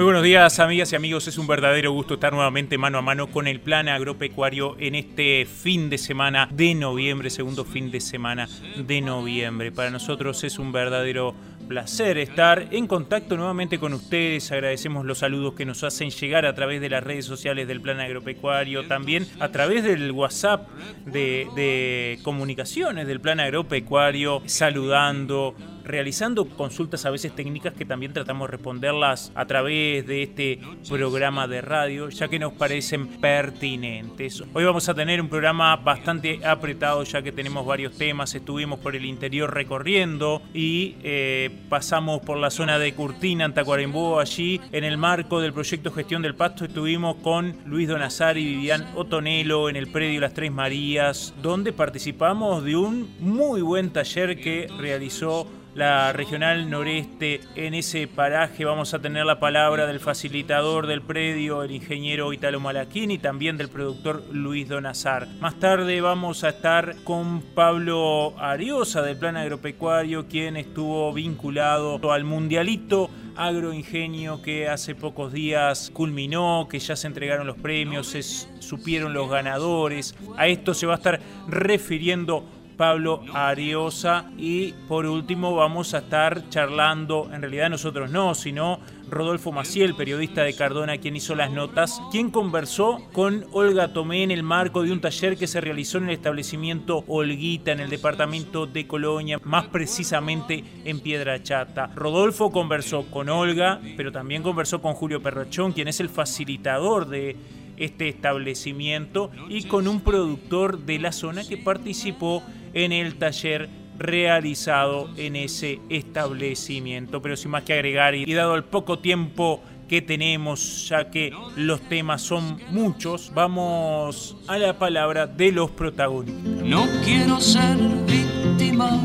Muy buenos días amigas y amigos, es un verdadero gusto estar nuevamente mano a mano con el plan agropecuario en este fin de semana de noviembre, segundo fin de semana de noviembre. Para nosotros es un verdadero placer estar en contacto nuevamente con ustedes. Agradecemos los saludos que nos hacen llegar a través de las redes sociales del Plan Agropecuario, también a través del WhatsApp de, comunicaciones del Plan Agropecuario, saludando, realizando consultas a veces técnicas que también tratamos de responderlas a través de este programa de radio, ya que nos parecen pertinentes. Hoy vamos a tener un programa bastante apretado, ya que tenemos varios temas. Estuvimos por el interior recorriendo y eh, pasamos por la zona de Curtina, en Tacuarembó. Allí, en el marco del proyecto Gestión del Pasto, estuvimos con Luis Donazar y Vivian Otonelo en el predio Las Tres Marías, donde participamos de un muy buen taller que realizó la regional noreste. En ese paraje vamos a tener la palabra del facilitador del predio, el ingeniero Italo Malaquín, y también del productor Luis Donazar. Más tarde vamos a estar con Pablo Ariosa del Plan Agropecuario, quien estuvo vinculado al Mundialito agroingenio que hace pocos días culminó, que ya se entregaron los premios, se supieron los ganadores. A esto se va a estar refiriendo Pablo Ariosa y por último vamos a estar charlando, en realidad nosotros no, sino Rodolfo Maciel, periodista de Cardona, quien hizo las notas, quien conversó con Olga Tomé en el marco de un taller que se realizó en el establecimiento Olguita, en el departamento de Colonia, más precisamente en Piedra Chata. Rodolfo conversó con Olga, pero también conversó con Julio Perrachón, quien es el facilitador de este establecimiento y con un productor de la zona que participó en el taller realizado en ese establecimiento. Pero sin más que agregar y dado el poco tiempo que tenemos, ya que los temas son muchos, vamos a la palabra de los protagonistas. No quiero ser víctima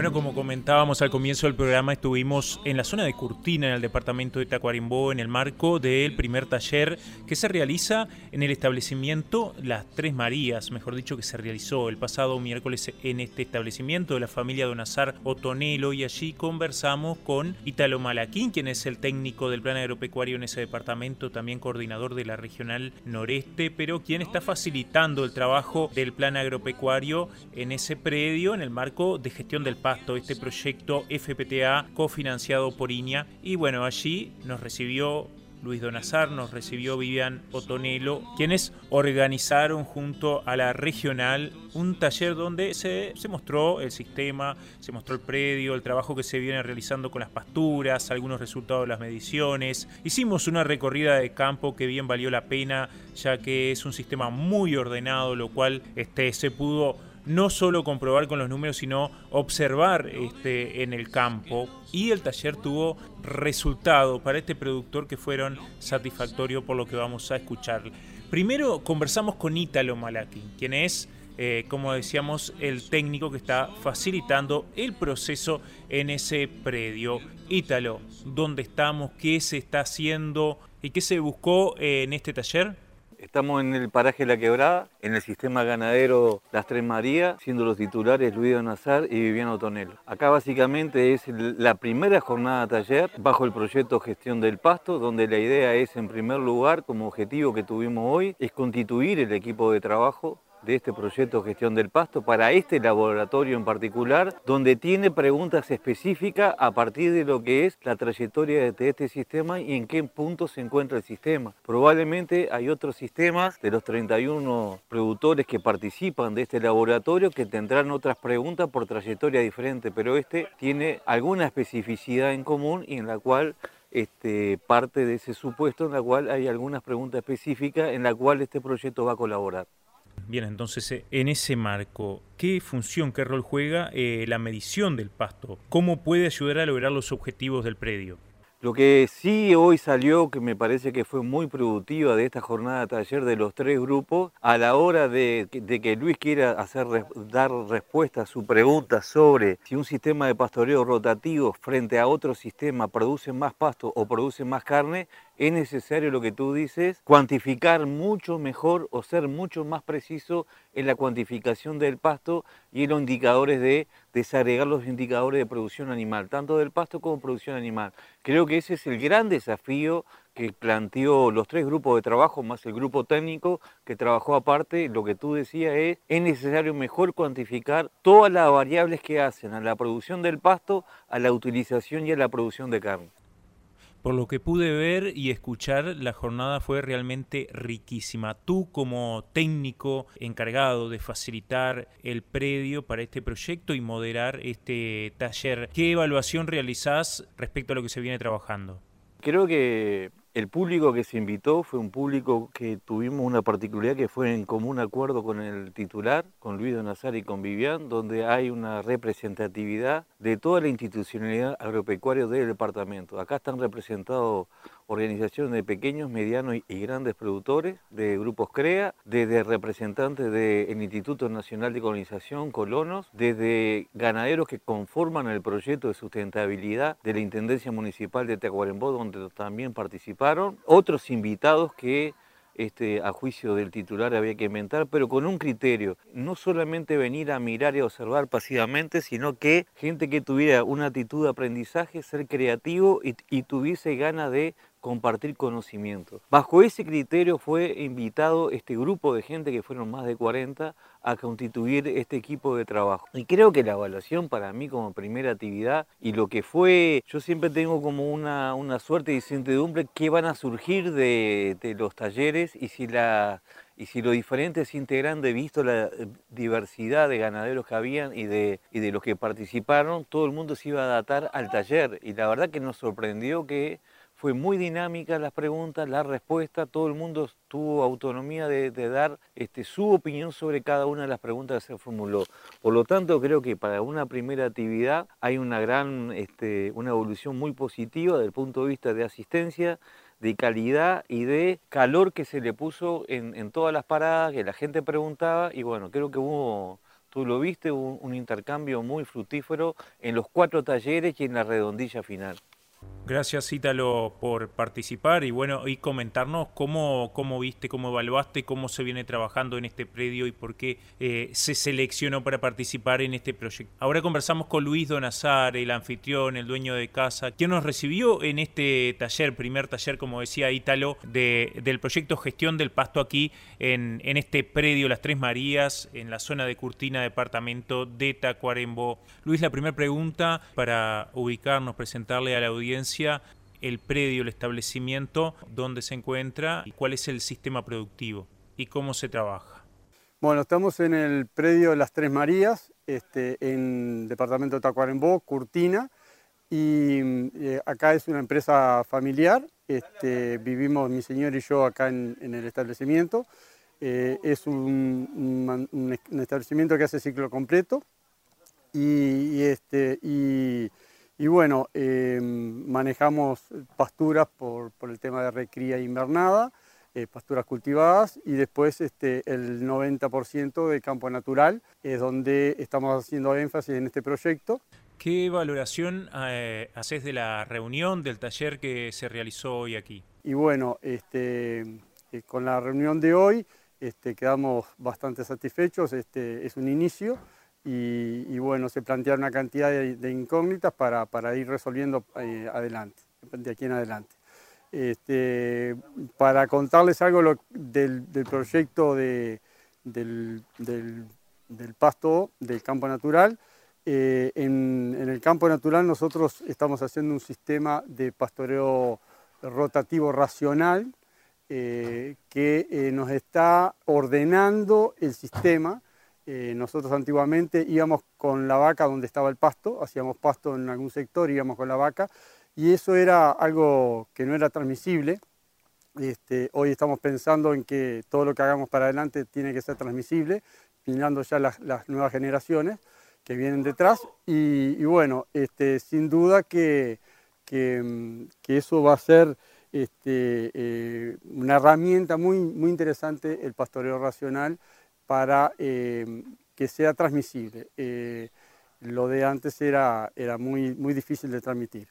Bueno, como comentábamos al comienzo del programa, estuvimos en la zona de Curtina, en el departamento de Tacuarembó, en el marco del primer taller que se realiza en el establecimiento Las Tres Marías, mejor dicho, que se realizó el pasado miércoles en este establecimiento de la familia Donazar Otonelo y allí conversamos con Italo Malaquín, quien es el técnico del plan agropecuario en ese departamento, también coordinador de la regional noreste, pero quien está facilitando el trabajo del plan agropecuario en ese predio en el marco de gestión del este proyecto FPTA cofinanciado por INIA. Y bueno, allí nos recibió Luis Donazar, nos recibió Vivian Otonelo, quienes organizaron junto a la regional un taller donde se, se, mostró el sistema, se mostró el predio, el trabajo que se viene realizando con las pasturas, algunos resultados de las mediciones. Hicimos una recorrida de campo que bien valió la pena, ya que es un sistema muy ordenado, lo cual este, se pudo no solo comprobar con los números, sino observar este, en el campo. Y el taller tuvo resultados para este productor que fueron satisfactorios por lo que vamos a escuchar. Primero conversamos con Ítalo Malaki, quien es, eh, como decíamos, el técnico que está facilitando el proceso en ese predio. Ítalo, ¿dónde estamos? ¿Qué se está haciendo? ¿Y qué se buscó eh, en este taller? Estamos en el paraje La Quebrada, en el sistema ganadero Las Tres Marías, siendo los titulares Luis Donazar y Viviano Tonelo. Acá básicamente es la primera jornada taller bajo el proyecto Gestión del Pasto, donde la idea es, en primer lugar, como objetivo que tuvimos hoy, es constituir el equipo de trabajo de este proyecto Gestión del Pasto para este laboratorio en particular, donde tiene preguntas específicas a partir de lo que es la trayectoria de este sistema y en qué punto se encuentra el sistema. Probablemente hay otros sistemas de los 31 productores que participan de este laboratorio que tendrán otras preguntas por trayectoria diferente, pero este tiene alguna especificidad en común y en la cual este, parte de ese supuesto en la cual hay algunas preguntas específicas en la cual este proyecto va a colaborar. Bien, entonces eh, en ese marco, ¿qué función, qué rol juega eh, la medición del pasto? ¿Cómo puede ayudar a lograr los objetivos del predio? Lo que sí hoy salió, que me parece que fue muy productiva de esta jornada de taller de los tres grupos, a la hora de, que Luis quiera hacer, dar respuesta a su pregunta sobre si un sistema de pastoreo rotativo frente a otro sistema produce más pasto o produce más carne, es necesario lo que tú dices, cuantificar mucho mejor o ser mucho más preciso en la cuantificación del pasto y en los indicadores de desagregar los indicadores de producción animal, tanto del pasto como producción animal. Creo que ese es el gran desafío que planteó los tres grupos de trabajo, más el grupo técnico que trabajó aparte, lo que tú decías es, es necesario mejor cuantificar todas las variables que hacen a la producción del pasto, a la utilización y a la producción de carne. Por lo que pude ver y escuchar, la jornada fue realmente riquísima. Tú como técnico encargado de facilitar el predio para este proyecto y moderar este taller, ¿qué evaluación realizás respecto a lo que se viene trabajando? Creo que el público que se invitó fue un público que tuvimos una particularidad que fue en común acuerdo con el titular, con Luis Donazar y con Vivian, donde hay una representatividad de toda la institucionalidad agropecuaria del departamento. Acá están representados organizaciones de pequeños, medianos y grandes productores, de grupos CREA, desde representantes del Instituto Nacional de Colonización, Colonos, desde ganaderos que conforman el proyecto de sustentabilidad de la Intendencia Municipal de Tacuarembó, donde también participaron, otros invitados que este, a juicio del titular había que inventar, pero con un criterio, no solamente venir a mirar y observar pasivamente, sino que gente que tuviera una actitud de aprendizaje, ser creativo y, y tuviese ganas de compartir conocimiento. Bajo ese criterio fue invitado este grupo de gente, que fueron más de 40, a constituir este equipo de trabajo. Y creo que la evaluación para mí como primera actividad y lo que fue, yo siempre tengo como una, una suerte de incertidumbre que van a surgir de, de los talleres y si la y si los diferentes integrantes, visto la diversidad de ganaderos que habían y de, y de los que participaron, todo el mundo se iba a adaptar al taller. Y la verdad que nos sorprendió que fue muy dinámica las preguntas, la respuesta, todo el mundo tuvo autonomía de, dar este, su opinión sobre cada una de las preguntas que se formuló. Por lo tanto, creo que para una primera actividad hay una gran, este, una evolución muy positiva desde el punto de vista de asistencia, de calidad y de calor que se le puso en, todas las paradas, que la gente preguntaba y bueno, creo que hubo tú lo viste, un, intercambio muy fructífero en los cuatro talleres y en la redondilla final. Gracias Ítalo por participar y bueno y comentarnos cómo, cómo viste, cómo evaluaste, cómo se viene trabajando en este predio y por qué eh, se seleccionó para participar en este proyecto. Ahora conversamos con Luis Donazar, el anfitrión, el dueño de casa, quien nos recibió en este taller, primer taller, como decía Ítalo, de, del proyecto Gestión del Pasto aquí en, en este predio Las Tres Marías, en la zona de Curtina, departamento de Tacuarembó. Luis, la primera pregunta para ubicarnos, presentarle a la audiencia el predio, el establecimiento, dónde se encuentra cuál es el sistema productivo y cómo se trabaja. Bueno, estamos en el predio Las Tres Marías, este, en departamento de Tacuarembó, Curtina, y eh, acá es una empresa familiar, este, vivimos mi señor y yo acá en, el establecimiento. Eh, es un, establecimiento que hace ciclo completo y, este, y y bueno, em, manejamos pasturas por, el tema de recría invernada, eh, pasturas cultivadas y después este, el 90% de campo natural es donde estamos haciendo énfasis en este proyecto. ¿Qué valoración eh, haces de la reunión, del taller que se realizó hoy aquí? Y bueno, este, eh, con la reunión de hoy este, quedamos bastante satisfechos, este, es un inicio y, bueno, se plantearon una cantidad de, incógnitas para, ir resolviendo eh, adelante, de aquí en adelante. Este, para contarles algo del, proyecto del, pasto del campo natural, eh, en, el campo natural nosotros estamos haciendo un sistema de pastoreo rotativo racional eh, que nos está ordenando el sistema eh, nosotros antiguamente íbamos con la vaca donde estaba el pasto, hacíamos pasto en algún sector, íbamos con la vaca, y eso era algo que no era transmisible. Este, hoy estamos pensando en que todo lo que hagamos para adelante tiene que ser transmisible, mirando ya las, nuevas generaciones que vienen detrás. Y, bueno, este, sin duda que, que, eso va a ser este, eh, una herramienta muy, muy interesante el pastoreo racional para eh, que sea transmisible. lo de antes era, era muy, muy difícil de transmitir.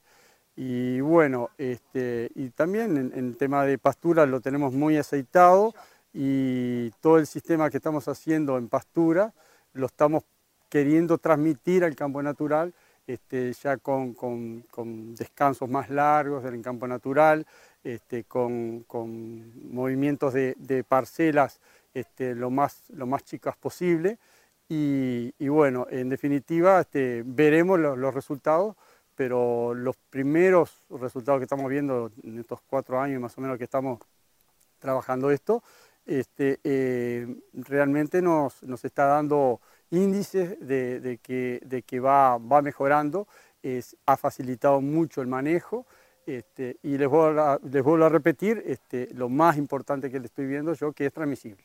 Y bueno, este, y también en, el tema de pastura lo tenemos muy aceitado y todo el sistema que estamos haciendo en pastura lo estamos queriendo transmitir al campo natural, este, ya con, descansos más largos del campo natural, este, con, movimientos de, parcelas este, lo, más, lo más chicas posible. Y, bueno, en definitiva veremos los resultados, pero los primeros resultados que estamos viendo en estos cuatro años más o menos que estamos trabajando esto, este, eh, realmente nos, nos, está dando índices de, que, de que va, va mejorando, es, ha facilitado mucho el manejo este, y les vuelvo, a, les vuelvo a repetir este, lo más importante que le estoy viendo yo, que es transmisible.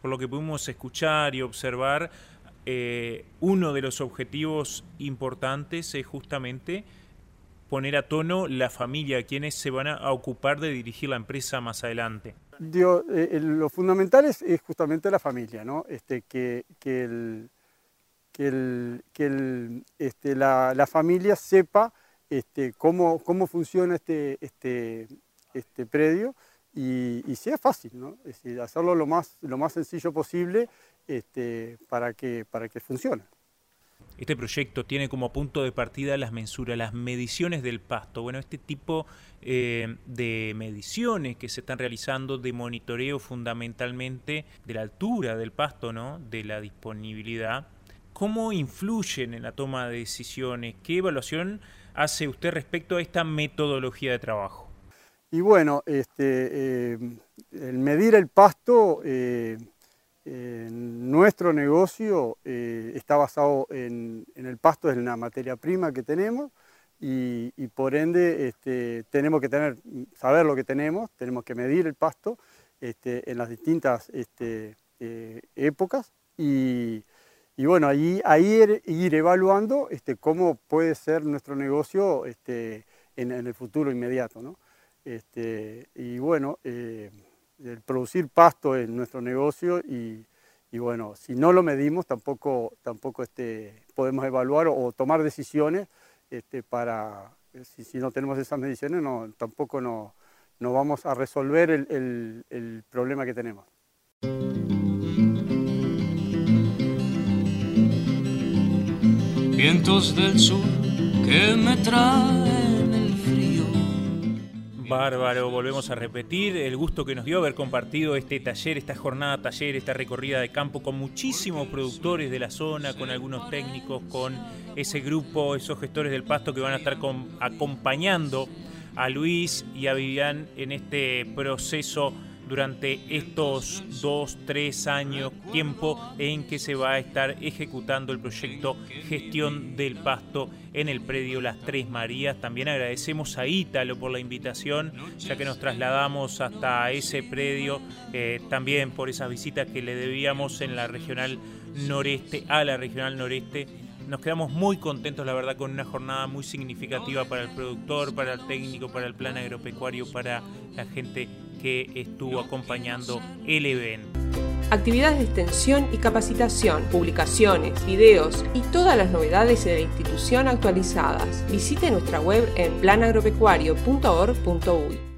Por lo que pudimos escuchar y observar, eh, uno de los objetivos importantes es justamente poner a tono la familia, quienes se van a ocupar de dirigir la empresa más adelante. Eh, lo fundamental es, justamente la familia, ¿no? este, que, este, la, familia sepa este, cómo, funciona este predio y, sea fácil, ¿no? es decir, hacerlo lo más, lo más sencillo posible este, para, que, para que funcione. Este proyecto tiene como punto de partida las mensuras, las mediciones del pasto. Bueno, este tipo eh, de mediciones que se están realizando de monitoreo fundamentalmente de la altura del pasto, ¿no? de la disponibilidad, ¿cómo influyen en la toma de decisiones? ¿Qué evaluación hace usted respecto a esta metodología de trabajo? Y bueno, este, eh, el medir el pasto eh, nuestro negocio eh, está basado en, el pasto, es la materia prima que tenemos y, por ende este, tenemos que tener, saber lo que tenemos, tenemos que medir el pasto este, en las distintas este, épocas y, bueno, ahí, ahí ir, evaluando cómo puede ser nuestro negocio en, el futuro inmediato. Este, y bueno, eh, el producir pasto es nuestro negocio y, bueno, si no lo medimos tampoco, tampoco este, podemos evaluar o, tomar decisiones este, para, si, no tenemos esas mediciones no, tampoco no, no vamos a resolver el, el problema que tenemos. Vientos del sur que me traen Bárbaro, volvemos a repetir el gusto que nos dio haber compartido este taller, esta jornada taller, esta recorrida de campo con muchísimos productores de la zona, con algunos técnicos, con ese grupo, esos gestores del pasto que van a estar acompañando a Luis y a Vivian en este proceso durante estos dos, tres años, tiempo en que se va a estar ejecutando el proyecto Gestión del Pasto en el predio Las Tres Marías. También agradecemos a Ítalo por la invitación, ya que nos trasladamos hasta ese predio, eh, también por esas visitas que le debíamos en la regional noreste, a la regional noreste nos quedamos muy contentos, la verdad, con una jornada muy significativa para el productor, para el técnico, para el plan agropecuario, para la gente que estuvo acompañando el evento. Actividades de extensión y capacitación, publicaciones, videos y todas las novedades de la institución actualizadas. Visite nuestra web en planagropecuario.org.uy.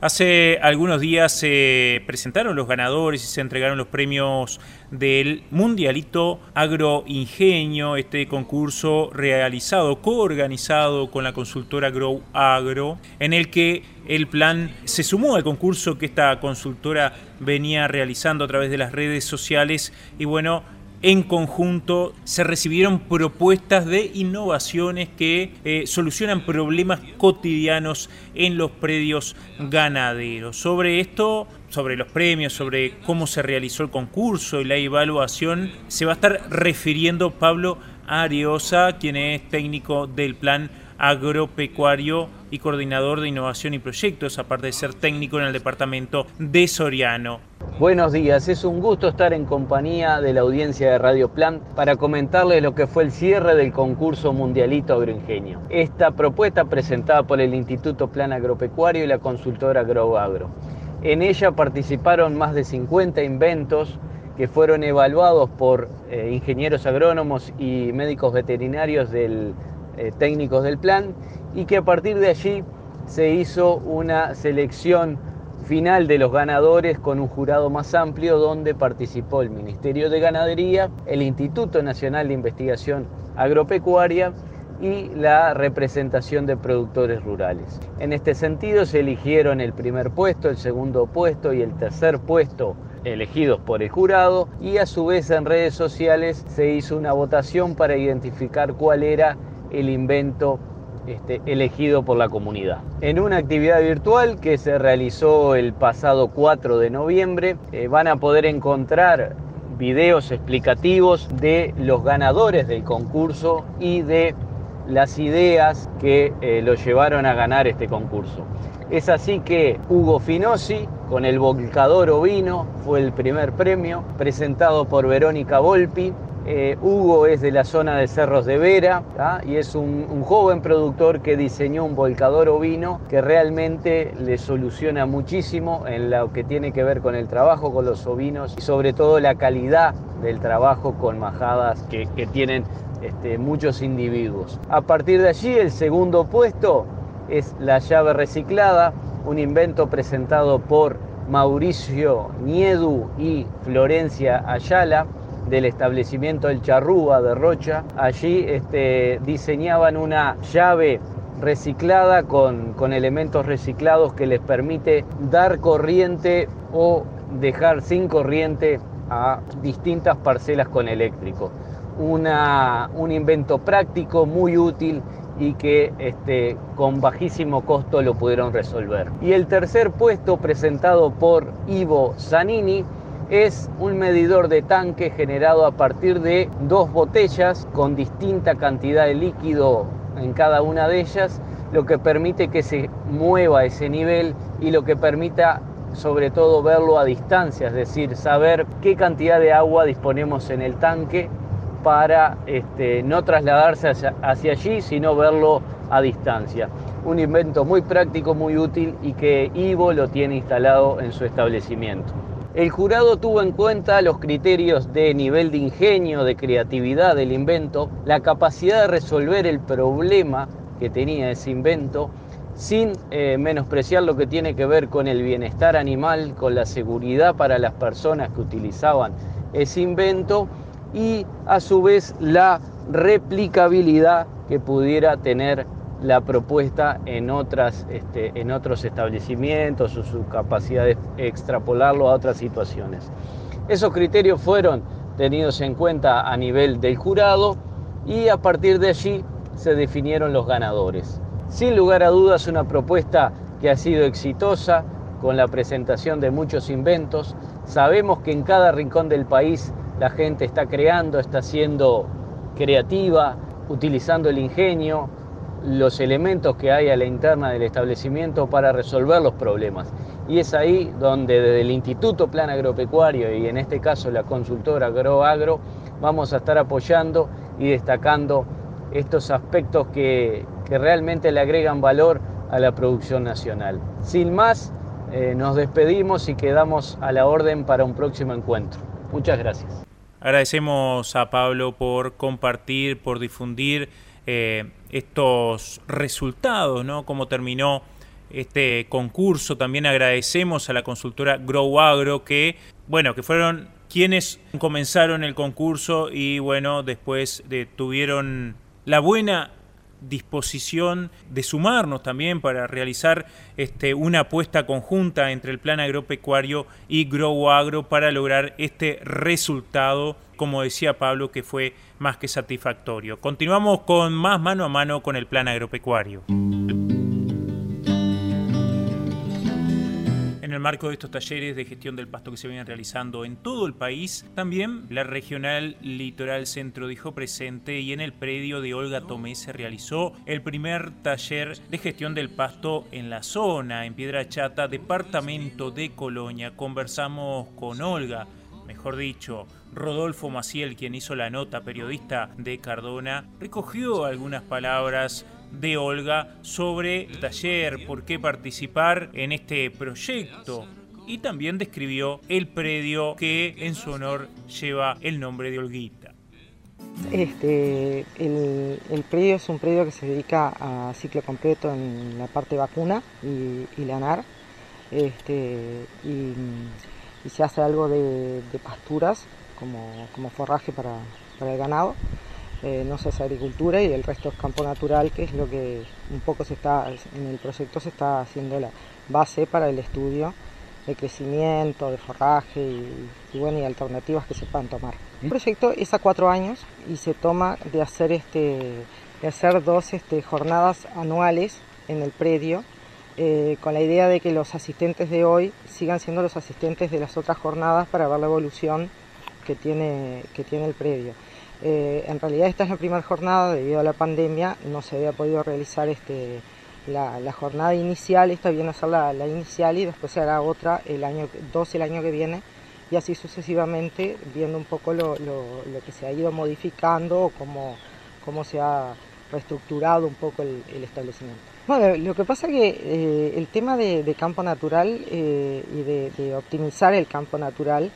Hace algunos días se presentaron los ganadores y se entregaron los premios del Mundialito Agroingenio, este concurso realizado, coorganizado con la consultora Grow Agro, en el que el plan se sumó al concurso que esta consultora venía realizando a través de las redes sociales. Y bueno, en conjunto se recibieron propuestas de innovaciones que eh, solucionan problemas cotidianos en los predios ganaderos. Sobre esto, sobre los premios, sobre cómo se realizó el concurso y la evaluación, se va a estar refiriendo Pablo Ariosa, quien es técnico del plan agropecuario y coordinador de innovación y proyectos, aparte de ser técnico en el departamento de Soriano. Buenos días, es un gusto estar en compañía de la audiencia de Radio Plan para comentarles lo que fue el cierre del concurso Mundialito Agroingenio. Esta propuesta presentada por el Instituto Plan Agropecuario y la consultora GrowAgro. En ella participaron más de 50 inventos que fueron evaluados por eh, ingenieros agrónomos y médicos veterinarios del, eh, técnicos del plan y que a partir de allí se hizo una selección final de los ganadores con un jurado más amplio donde participó el Ministerio de Ganadería, el Instituto Nacional de Investigación Agropecuaria y la representación de productores rurales. En este sentido se eligieron el primer puesto, el segundo puesto y el tercer puesto elegidos por el jurado y a su vez en redes sociales se hizo una votación para identificar cuál era el invento este, elegido por la comunidad. En una actividad virtual que se realizó el pasado 4 de noviembre, eh, van a poder encontrar videos explicativos de los ganadores del concurso y de las ideas que eh, lo llevaron a ganar este concurso. Es así que Hugo Finosi, con el volcador ovino, fue el primer premio, presentado por Verónica Volpi, eh, Hugo es de la zona de Cerros de Vera y es un, joven productor que diseñó un volcador ovino que realmente le soluciona muchísimo en lo que tiene que ver con el trabajo con los ovinos y sobre todo la calidad del trabajo con majadas que, tienen este, muchos individuos. A partir de allí el segundo puesto es la llave reciclada, un invento presentado por Mauricio Niedu y Florencia Ayala del establecimiento El Charrúa de Rocha. Allí este, diseñaban una llave reciclada con, con, elementos reciclados que les permite dar corriente o dejar sin corriente a distintas parcelas con eléctrico. Una, un invento práctico, muy útil y que este, con bajísimo costo lo pudieron resolver. Y el tercer puesto presentado por Ivo Zanini es un medidor de tanque generado a partir de dos botellas con distinta cantidad de líquido en cada una de ellas, lo que permite que se mueva ese nivel y lo que permita sobre todo verlo a distancia, es decir, saber qué cantidad de agua disponemos en el tanque para este, no trasladarse hacia, hacia allí, sino verlo a distancia. Un invento muy práctico, muy útil y que Ivo lo tiene instalado en su establecimiento. El jurado tuvo en cuenta los criterios de nivel de ingenio, de creatividad del invento, la capacidad de resolver el problema que tenía ese invento, sin eh, menospreciar lo que tiene que ver con el bienestar animal, con la seguridad para las personas que utilizaban ese invento y a su vez la replicabilidad que pudiera tener la propuesta en, otras, este, en otros establecimientos o su capacidad de extrapolarlo a otras situaciones. Esos criterios fueron tenidos en cuenta a nivel del jurado y a partir de allí se definieron los ganadores. Sin lugar a dudas una propuesta que ha sido exitosa con la presentación de muchos inventos. Sabemos que en cada rincón del país la gente está creando, está siendo creativa, utilizando el ingenio, los elementos que hay a la interna del establecimiento para resolver los problemas. Y es ahí donde desde el Instituto Plan Agropecuario y en este caso la consultora AgroAgro vamos a estar apoyando y destacando estos aspectos que, realmente le agregan valor a la producción nacional. Sin más, eh, nos despedimos y quedamos a la orden para un próximo encuentro. Muchas gracias. Agradecemos a Pablo por compartir, por difundir eh, estos resultados, ¿no? Cómo terminó este concurso. También agradecemos a la consultora Grow Agro que, bueno, que fueron quienes comenzaron el concurso y, bueno, después de, tuvieron la buena disposición de sumarnos también para realizar este, una apuesta conjunta entre el plan agropecuario y Grow Agro para lograr este resultado, como decía Pablo, que fue más que satisfactorio. Continuamos con más mano a mano con el plan agropecuario. El marco de estos talleres de gestión del pasto que se vienen realizando en todo el país, también la Regional Litoral Centro dijo presente y en el predio de Olga Tomé se realizó el primer taller de gestión del pasto en la zona, en Piedra Chata, departamento de Colonia. Conversamos con Olga, mejor dicho, Rodolfo Maciel, quien hizo la nota, periodista de Cardona, recogió algunas palabras de Olga sobre el taller, por qué participar en este proyecto y también describió el predio que en su honor lleva el nombre de Olguita. Este, el, predio es un predio que se dedica a ciclo completo en la parte vacuna y, lanar este, y, se hace algo de, pasturas como, forraje para el ganado. Eh, no se hace agricultura y el resto es campo natural, que es lo que un poco se está, en el proyecto se está haciendo la base para el estudio de crecimiento, de forraje y, bueno, y alternativas que se puedan tomar. El proyecto es a cuatro años y se toma de hacer, este, de hacer dos este, jornadas anuales en el predio eh, con la idea de que los asistentes de hoy sigan siendo los asistentes de las otras jornadas para ver la evolución que tiene, que tiene el predio. Eh, en realidad esta es la primera jornada, debido a la pandemia no se había podido realizar este, la, jornada inicial, esta viene a ser la, inicial y después se hará otra el año, dos el año que viene y así sucesivamente viendo un poco lo, que se ha ido modificando o cómo, cómo se ha reestructurado un poco el, establecimiento. Bueno, lo que pasa es que eh, el tema de, campo natural eh, y de optimizar el campo natural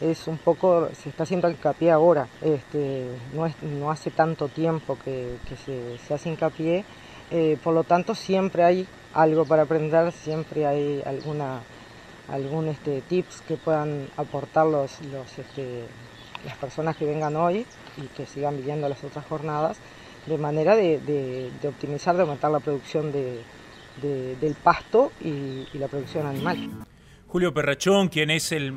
es un poco, se está haciendo hincapié ahora, este, no, es, no hace tanto tiempo que, se, hace hincapié, eh, por lo tanto siempre hay algo para aprender, siempre hay alguna algún este, tips que puedan aportar los, los, este, las personas que vengan hoy y que sigan viviendo las otras jornadas, de manera de, optimizar, de aumentar la producción de, del pasto y la producción animal. Julio Perrachón, quien, es el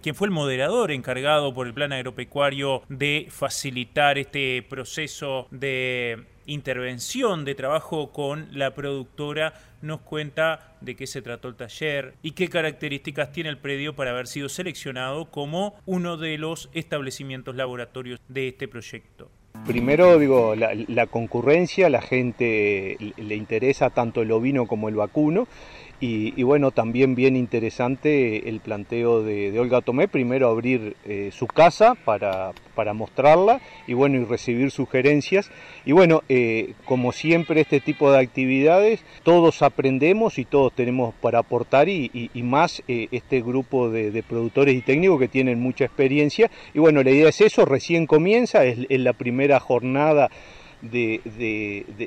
quien fue el moderador encargado por el Plan Agropecuario de facilitar este proceso de intervención de trabajo con la productora, nos cuenta de qué se trató el taller y qué características tiene el predio para haber sido seleccionado como uno de los establecimientos laboratorios de este proyecto. Primero, digo, la, concurrencia, la gente le interesa tanto el ovino como el vacuno y, bueno, también bien interesante el planteo de, Olga Tomé, primero abrir eh, su casa para, para, mostrarla y bueno, y recibir sugerencias. Y bueno, eh, como siempre este tipo de actividades, todos aprendemos y todos tenemos para aportar y, más eh, este grupo de, productores y técnicos que tienen mucha experiencia. Y bueno, la idea es eso, recién comienza, es, la primera jornada de,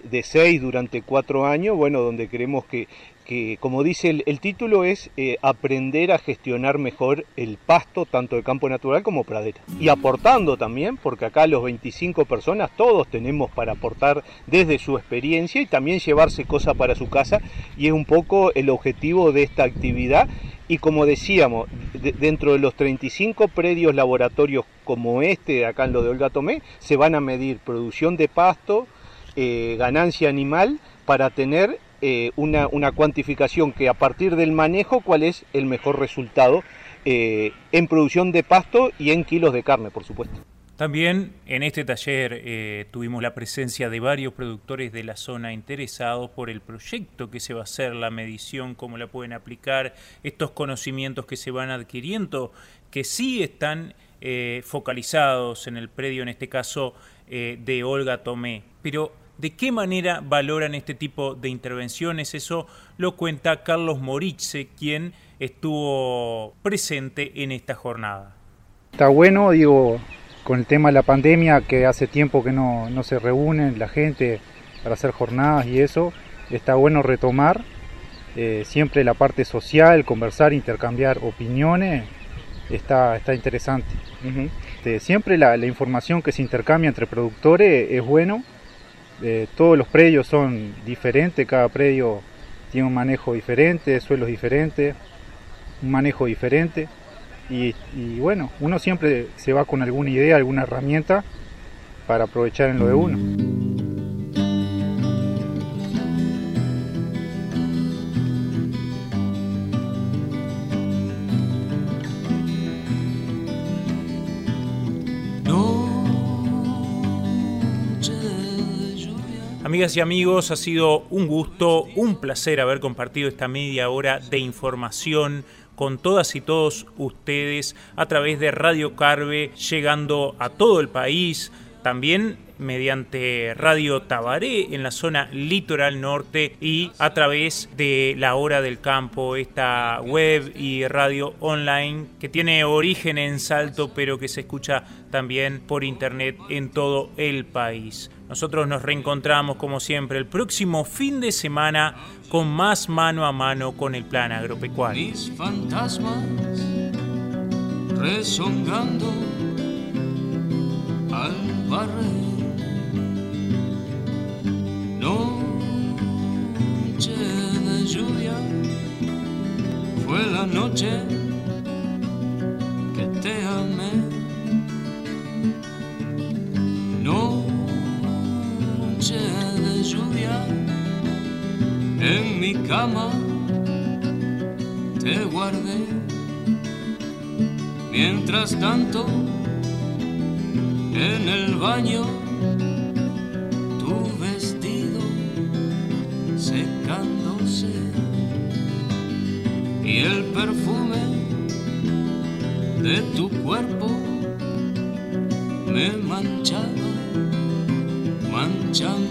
de, seis durante cuatro años, bueno, donde queremos que, que como dice el, título, es eh, aprender a gestionar mejor el pasto, tanto de campo natural como pradera. Y aportando también, porque acá los 25 personas, todos tenemos para aportar desde su experiencia y también llevarse cosas para su casa, y es un poco el objetivo de esta actividad. Y como decíamos, dentro de los 35 predios laboratorios como este, acá en lo de Olga Tomé, se van a medir producción de pasto, eh, ganancia animal, para tener eh, una, cuantificación que a partir del manejo, cuál es el mejor resultado eh, en producción de pasto y en kilos de carne, por supuesto. También en este taller eh, tuvimos la presencia de varios productores de la zona interesados por el proyecto que se va a hacer, la medición, cómo la pueden aplicar, estos conocimientos que se van adquiriendo, que sí están focalizados en el predio, en este caso de Olga Tomé. Pero ¿De qué manera valoran este tipo de intervenciones? Eso lo cuenta Carlos Moritze, quien estuvo presente en esta jornada. Está bueno, digo, con el tema de la pandemia, que hace tiempo que no, se reúnen la gente para hacer jornadas y eso, está bueno retomar eh, siempre la parte social, conversar, intercambiar opiniones, está, está interesante. Este, siempre la, la, información que se intercambia entre productores es bueno eh, todos los predios son diferentes, cada predio tiene un manejo diferente, suelos diferentes, un manejo diferente. Y, y, bueno, uno siempre se va con alguna idea, alguna herramienta para aprovechar en lo de uno. Y amigos, ha sido un gusto, un placer haber compartido esta media hora de información con todas y todos ustedes a través de Radio Carve, llegando a todo el país, también mediante Radio Tabaré en la zona litoral norte y a través de La Hora del Campo, esta web y radio online que tiene origen en Salto pero que se escucha también por internet en todo el país. Nosotros nos reencontramos como siempre el próximo fin de semana con más mano a mano con el plan agropecuario. Mis fantasmas rezongando al barrer. Fue la noche que te amé. Noche de lluvia en mi cama te guardé. Mientras tanto, en el baño, de tu cuerpo me manchaba, manchándote.